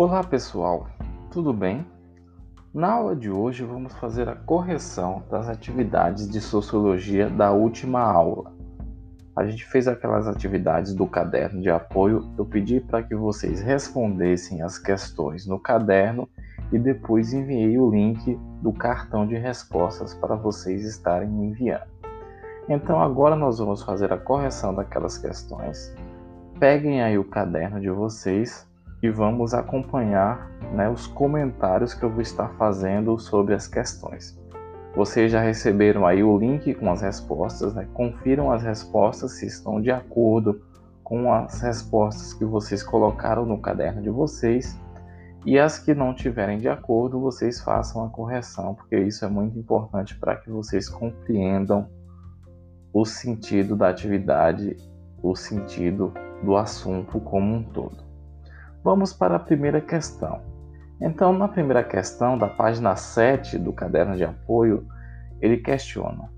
Olá pessoal, tudo bem? Na aula de hoje vamos fazer a correção das atividades de sociologia da última aula. A gente fez aquelas atividades do caderno de apoio, eu pedi para que vocês respondessem as questões no caderno e depois enviei o link do cartão de respostas para vocês estarem enviando. Então agora nós vamos fazer a correção daquelas questões. Peguem aí o caderno de vocês e vamos acompanhar né, os comentários que eu vou estar fazendo sobre as questões. Vocês já receberam aí o link com as respostas, né? confiram as respostas se estão de acordo com as respostas que vocês colocaram no caderno de vocês. E as que não tiverem de acordo, vocês façam a correção, porque isso é muito importante para que vocês compreendam o sentido da atividade, o sentido do assunto como um todo. Vamos para a primeira questão. Então, na primeira questão, da página 7 do caderno de apoio, ele questiona: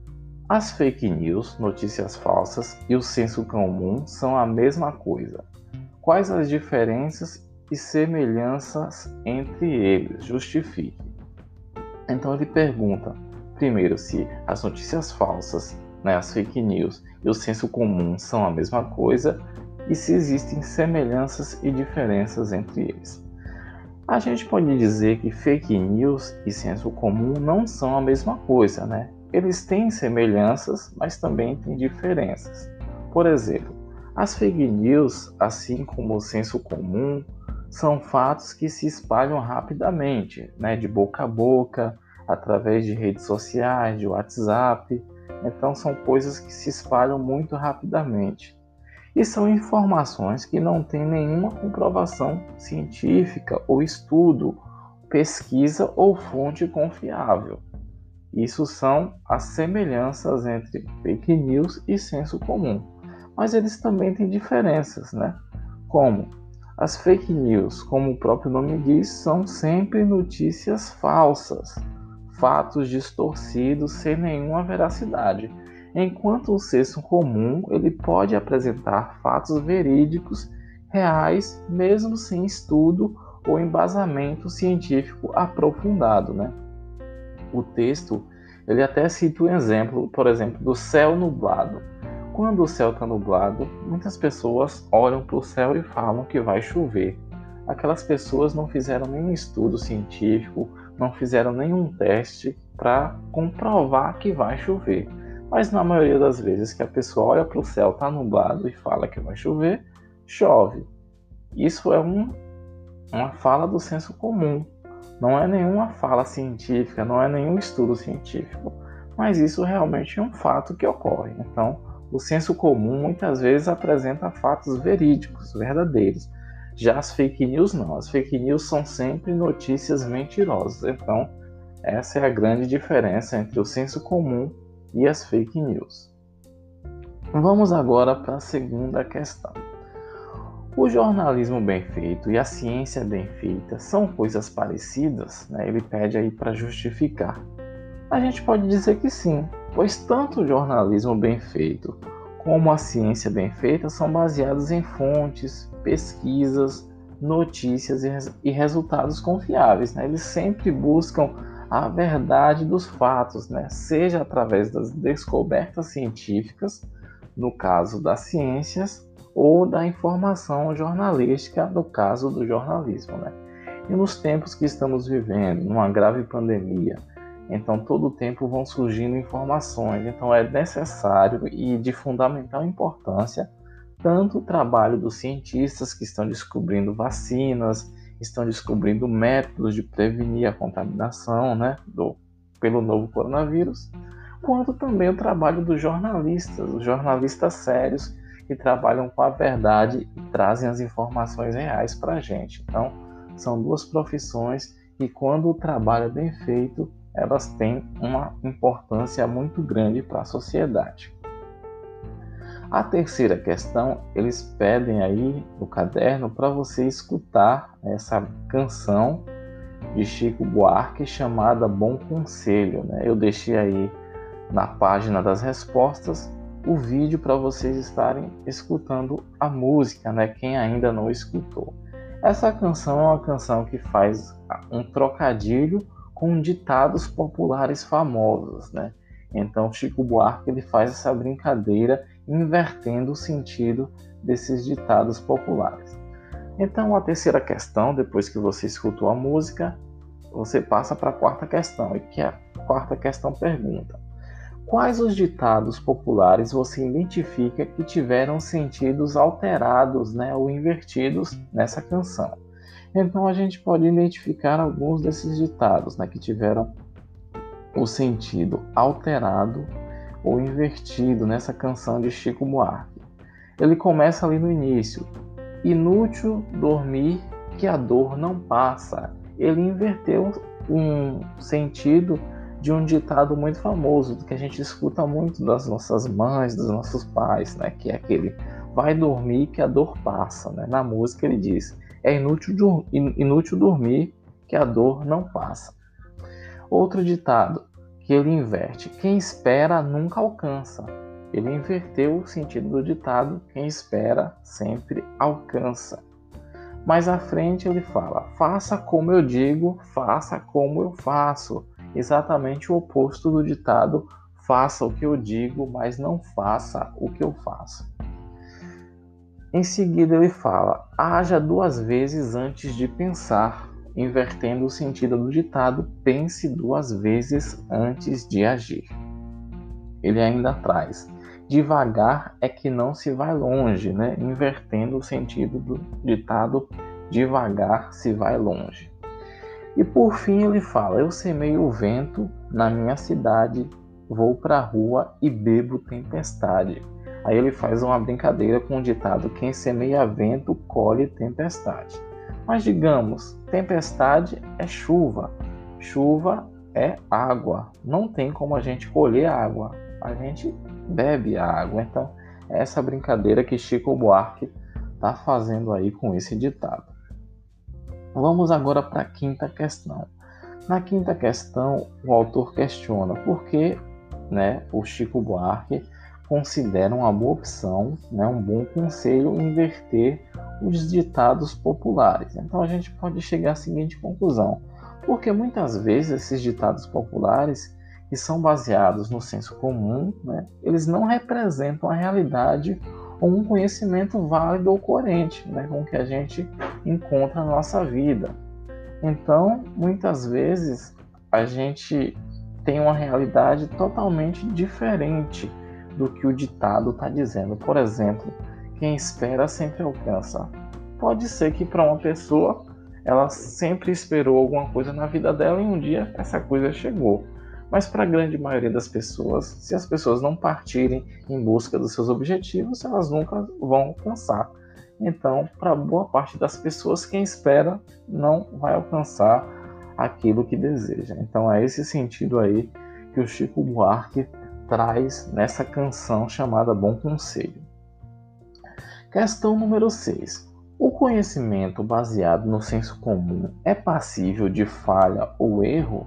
As fake news, notícias falsas, e o senso comum são a mesma coisa. Quais as diferenças e semelhanças entre eles? Justifique. Então, ele pergunta, primeiro, se as notícias falsas, né, as fake news e o senso comum são a mesma coisa e se existem semelhanças e diferenças entre eles. A gente pode dizer que fake news e senso comum não são a mesma coisa, né? Eles têm semelhanças, mas também têm diferenças. Por exemplo, as fake news, assim como o senso comum, são fatos que se espalham rapidamente, né? de boca a boca, através de redes sociais, de WhatsApp. Então, são coisas que se espalham muito rapidamente e são informações que não têm nenhuma comprovação científica ou estudo, pesquisa ou fonte confiável. Isso são as semelhanças entre fake news e senso comum. Mas eles também têm diferenças, né? Como as fake news, como o próprio nome diz, são sempre notícias falsas, fatos distorcidos sem nenhuma veracidade enquanto o senso comum ele pode apresentar fatos verídicos reais, mesmo sem estudo ou embasamento científico aprofundado, né? O texto ele até cita o um exemplo, por exemplo, do céu nublado. Quando o céu está nublado, muitas pessoas olham para o céu e falam que vai chover. Aquelas pessoas não fizeram nenhum estudo científico, não fizeram nenhum teste para comprovar que vai chover. Mas na maioria das vezes que a pessoa olha para o céu, está nublado e fala que vai chover, chove. Isso é um, uma fala do senso comum. Não é nenhuma fala científica, não é nenhum estudo científico. Mas isso realmente é um fato que ocorre. Então, o senso comum muitas vezes apresenta fatos verídicos, verdadeiros. Já as fake news não. As fake news são sempre notícias mentirosas. Então, essa é a grande diferença entre o senso comum e as fake news. Vamos agora para a segunda questão. O jornalismo bem feito e a ciência bem feita são coisas parecidas? Né? Ele pede aí para justificar. A gente pode dizer que sim, pois tanto o jornalismo bem feito como a ciência bem feita são baseados em fontes, pesquisas, notícias e resultados confiáveis. Né? Eles sempre buscam a verdade dos fatos, né? seja através das descobertas científicas, no caso das ciências, ou da informação jornalística, no caso do jornalismo. Né? E nos tempos que estamos vivendo, numa grave pandemia, então todo o tempo vão surgindo informações, então é necessário e de fundamental importância tanto o trabalho dos cientistas que estão descobrindo vacinas, estão descobrindo métodos de prevenir a contaminação né, do, pelo novo coronavírus, quanto também o trabalho dos jornalistas, os jornalistas sérios que trabalham com a verdade e trazem as informações reais para a gente. Então, são duas profissões e quando o trabalho é bem feito, elas têm uma importância muito grande para a sociedade. A terceira questão, eles pedem aí no caderno para você escutar essa canção de Chico Buarque chamada Bom Conselho. Né? Eu deixei aí na página das respostas o vídeo para vocês estarem escutando a música, né? Quem ainda não escutou. Essa canção é uma canção que faz um trocadilho com ditados populares famosos, né? Então Chico Buarque ele faz essa brincadeira invertendo o sentido desses ditados populares. Então a terceira questão, depois que você escutou a música, você passa para a quarta questão, e que a quarta questão pergunta: Quais os ditados populares você identifica que tiveram sentidos alterados né, ou invertidos nessa canção? Então a gente pode identificar alguns desses ditados né, que tiveram o sentido alterado ou invertido nessa canção de Chico Buarque. Ele começa ali no início: Inútil dormir que a dor não passa. Ele inverteu um sentido de um ditado muito famoso, que a gente escuta muito das nossas mães, dos nossos pais, né? Que é aquele vai dormir que a dor passa, né? Na música ele diz: é inútil, inútil dormir que a dor não passa. Outro ditado que ele inverte: quem espera nunca alcança. Ele inverteu o sentido do ditado: quem espera sempre alcança. Mais à frente ele fala: faça como eu digo, faça como eu faço exatamente o oposto do ditado faça o que eu digo, mas não faça o que eu faço. Em seguida, ele fala: haja duas vezes antes de pensar, invertendo o sentido do ditado: pense duas vezes antes de agir. Ele ainda traz: devagar é que não se vai longe, né? invertendo o sentido do ditado: devagar se vai longe. E por fim ele fala: Eu semeio o vento na minha cidade, vou para a rua e bebo tempestade. Aí ele faz uma brincadeira com o ditado: Quem semeia vento colhe tempestade. Mas digamos, tempestade é chuva, chuva é água. Não tem como a gente colher água, a gente bebe a água. Então, é essa brincadeira que Chico Buarque está fazendo aí com esse ditado. Vamos agora para a quinta questão. Na quinta questão, o autor questiona por que né, o Chico Buarque considera uma boa opção, né, um bom conselho inverter os ditados populares. Então a gente pode chegar à seguinte conclusão: porque muitas vezes esses ditados populares que são baseados no senso comum, né, eles não representam a realidade ou um conhecimento válido ou coerente né, com o que a gente encontra na nossa vida. Então, muitas vezes, a gente tem uma realidade totalmente diferente do que o ditado está dizendo. Por exemplo, quem espera sempre alcança. Pode ser que para uma pessoa ela sempre esperou alguma coisa na vida dela e um dia essa coisa chegou. Mas para a grande maioria das pessoas, se as pessoas não partirem em busca dos seus objetivos, elas nunca vão alcançar. Então, para boa parte das pessoas, quem espera não vai alcançar aquilo que deseja. Então, é esse sentido aí que o Chico Buarque traz nessa canção chamada Bom Conselho. Questão número 6. O conhecimento baseado no senso comum é passível de falha ou erro?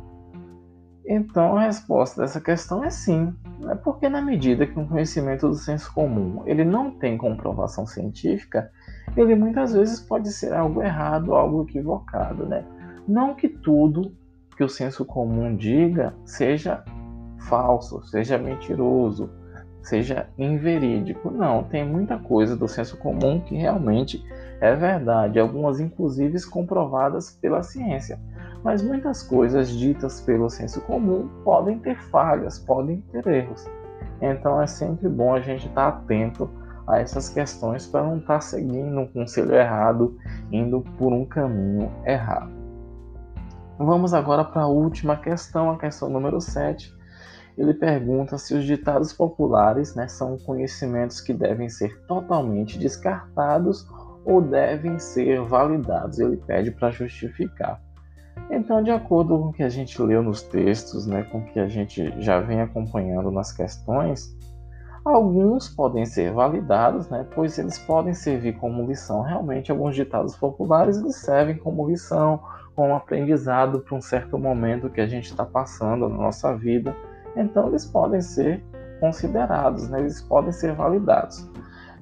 Então a resposta dessa questão é sim. É porque na medida que um conhecimento do senso comum ele não tem comprovação científica, ele muitas vezes pode ser algo errado, algo equivocado, né? Não que tudo que o senso comum diga seja falso, seja mentiroso, seja inverídico. Não, tem muita coisa do senso comum que realmente é verdade, algumas inclusive comprovadas pela ciência mas muitas coisas ditas pelo senso comum podem ter falhas, podem ter erros. Então é sempre bom a gente estar atento a essas questões para não estar seguindo um conselho errado, indo por um caminho errado. Vamos agora para a última questão, a questão número 7. Ele pergunta se os ditados populares né, são conhecimentos que devem ser totalmente descartados ou devem ser validados. Ele pede para justificar. Então, de acordo com o que a gente leu nos textos, né, com o que a gente já vem acompanhando nas questões, alguns podem ser validados, né, pois eles podem servir como lição. Realmente, alguns ditados populares eles servem como lição, como aprendizado para um certo momento que a gente está passando na nossa vida. Então, eles podem ser considerados, né, eles podem ser validados.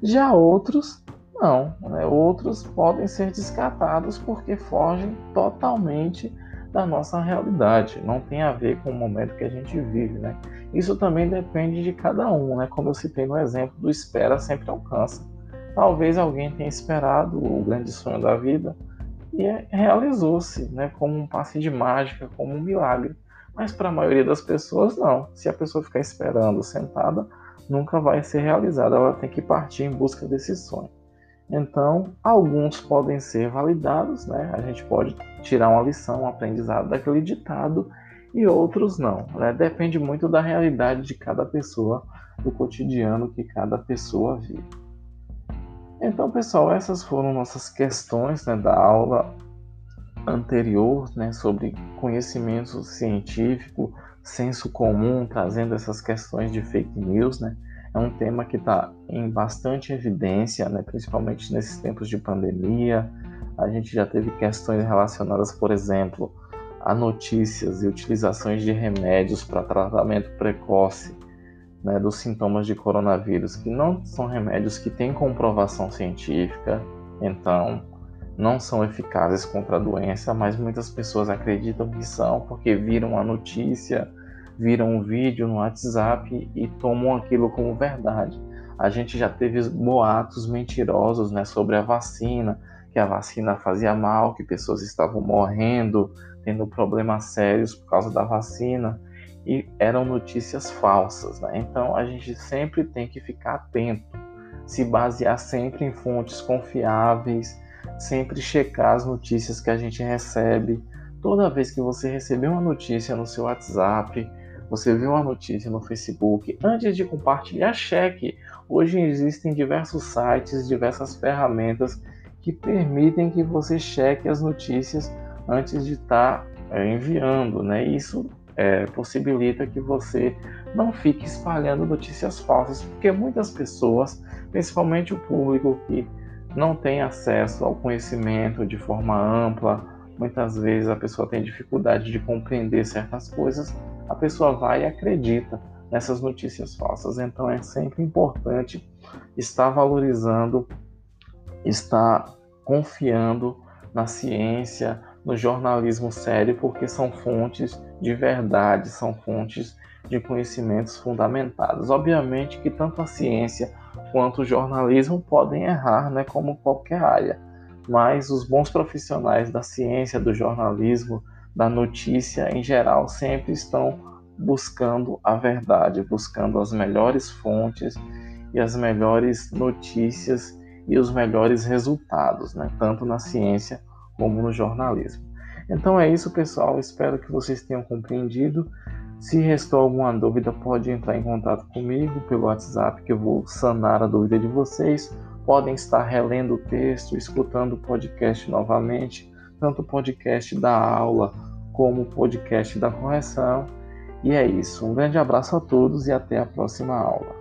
Já outros não. Né? Outros podem ser descartados porque fogem totalmente da nossa realidade. Não tem a ver com o momento que a gente vive, né? Isso também depende de cada um, né? Como eu citei no exemplo do espera sempre alcança. Talvez alguém tenha esperado o grande sonho da vida e realizou-se, né? Como um passe de mágica, como um milagre. Mas para a maioria das pessoas, não. Se a pessoa ficar esperando sentada, nunca vai ser realizada. Ela tem que partir em busca desse sonho. Então, alguns podem ser validados, né? A gente pode tirar uma lição, um aprendizado daquele ditado, e outros não. Né? Depende muito da realidade de cada pessoa, do cotidiano que cada pessoa vive. Então, pessoal, essas foram nossas questões né, da aula anterior né, sobre conhecimento científico, senso comum, trazendo essas questões de fake news, né? é um tema que está em bastante evidência, né, principalmente nesses tempos de pandemia. A gente já teve questões relacionadas, por exemplo, a notícias e utilizações de remédios para tratamento precoce né, dos sintomas de coronavírus, que não são remédios que têm comprovação científica, então não são eficazes contra a doença, mas muitas pessoas acreditam que são porque viram a notícia viram um vídeo no WhatsApp e tomam aquilo como verdade. A gente já teve boatos mentirosos né, sobre a vacina, que a vacina fazia mal, que pessoas estavam morrendo, tendo problemas sérios por causa da vacina, e eram notícias falsas. Né? Então a gente sempre tem que ficar atento, se basear sempre em fontes confiáveis, sempre checar as notícias que a gente recebe. Toda vez que você receber uma notícia no seu WhatsApp, você viu uma notícia no Facebook, antes de compartilhar, cheque. Hoje existem diversos sites, diversas ferramentas que permitem que você cheque as notícias antes de estar é, enviando, né? Isso é, possibilita que você não fique espalhando notícias falsas, porque muitas pessoas, principalmente o público que não tem acesso ao conhecimento de forma ampla, muitas vezes a pessoa tem dificuldade de compreender certas coisas, a pessoa vai e acredita nessas notícias falsas. Então é sempre importante estar valorizando, estar confiando na ciência, no jornalismo sério, porque são fontes de verdade, são fontes de conhecimentos fundamentados. Obviamente que tanto a ciência quanto o jornalismo podem errar, né, como qualquer área, mas os bons profissionais da ciência, do jornalismo, da notícia em geral sempre estão buscando a verdade, buscando as melhores fontes e as melhores notícias e os melhores resultados, né? tanto na ciência como no jornalismo. Então é isso, pessoal. Espero que vocês tenham compreendido. Se restou alguma dúvida, pode entrar em contato comigo pelo WhatsApp que eu vou sanar a dúvida de vocês. Podem estar relendo o texto, escutando o podcast novamente, tanto o podcast da aula como o podcast da correção. E é isso. Um grande abraço a todos e até a próxima aula.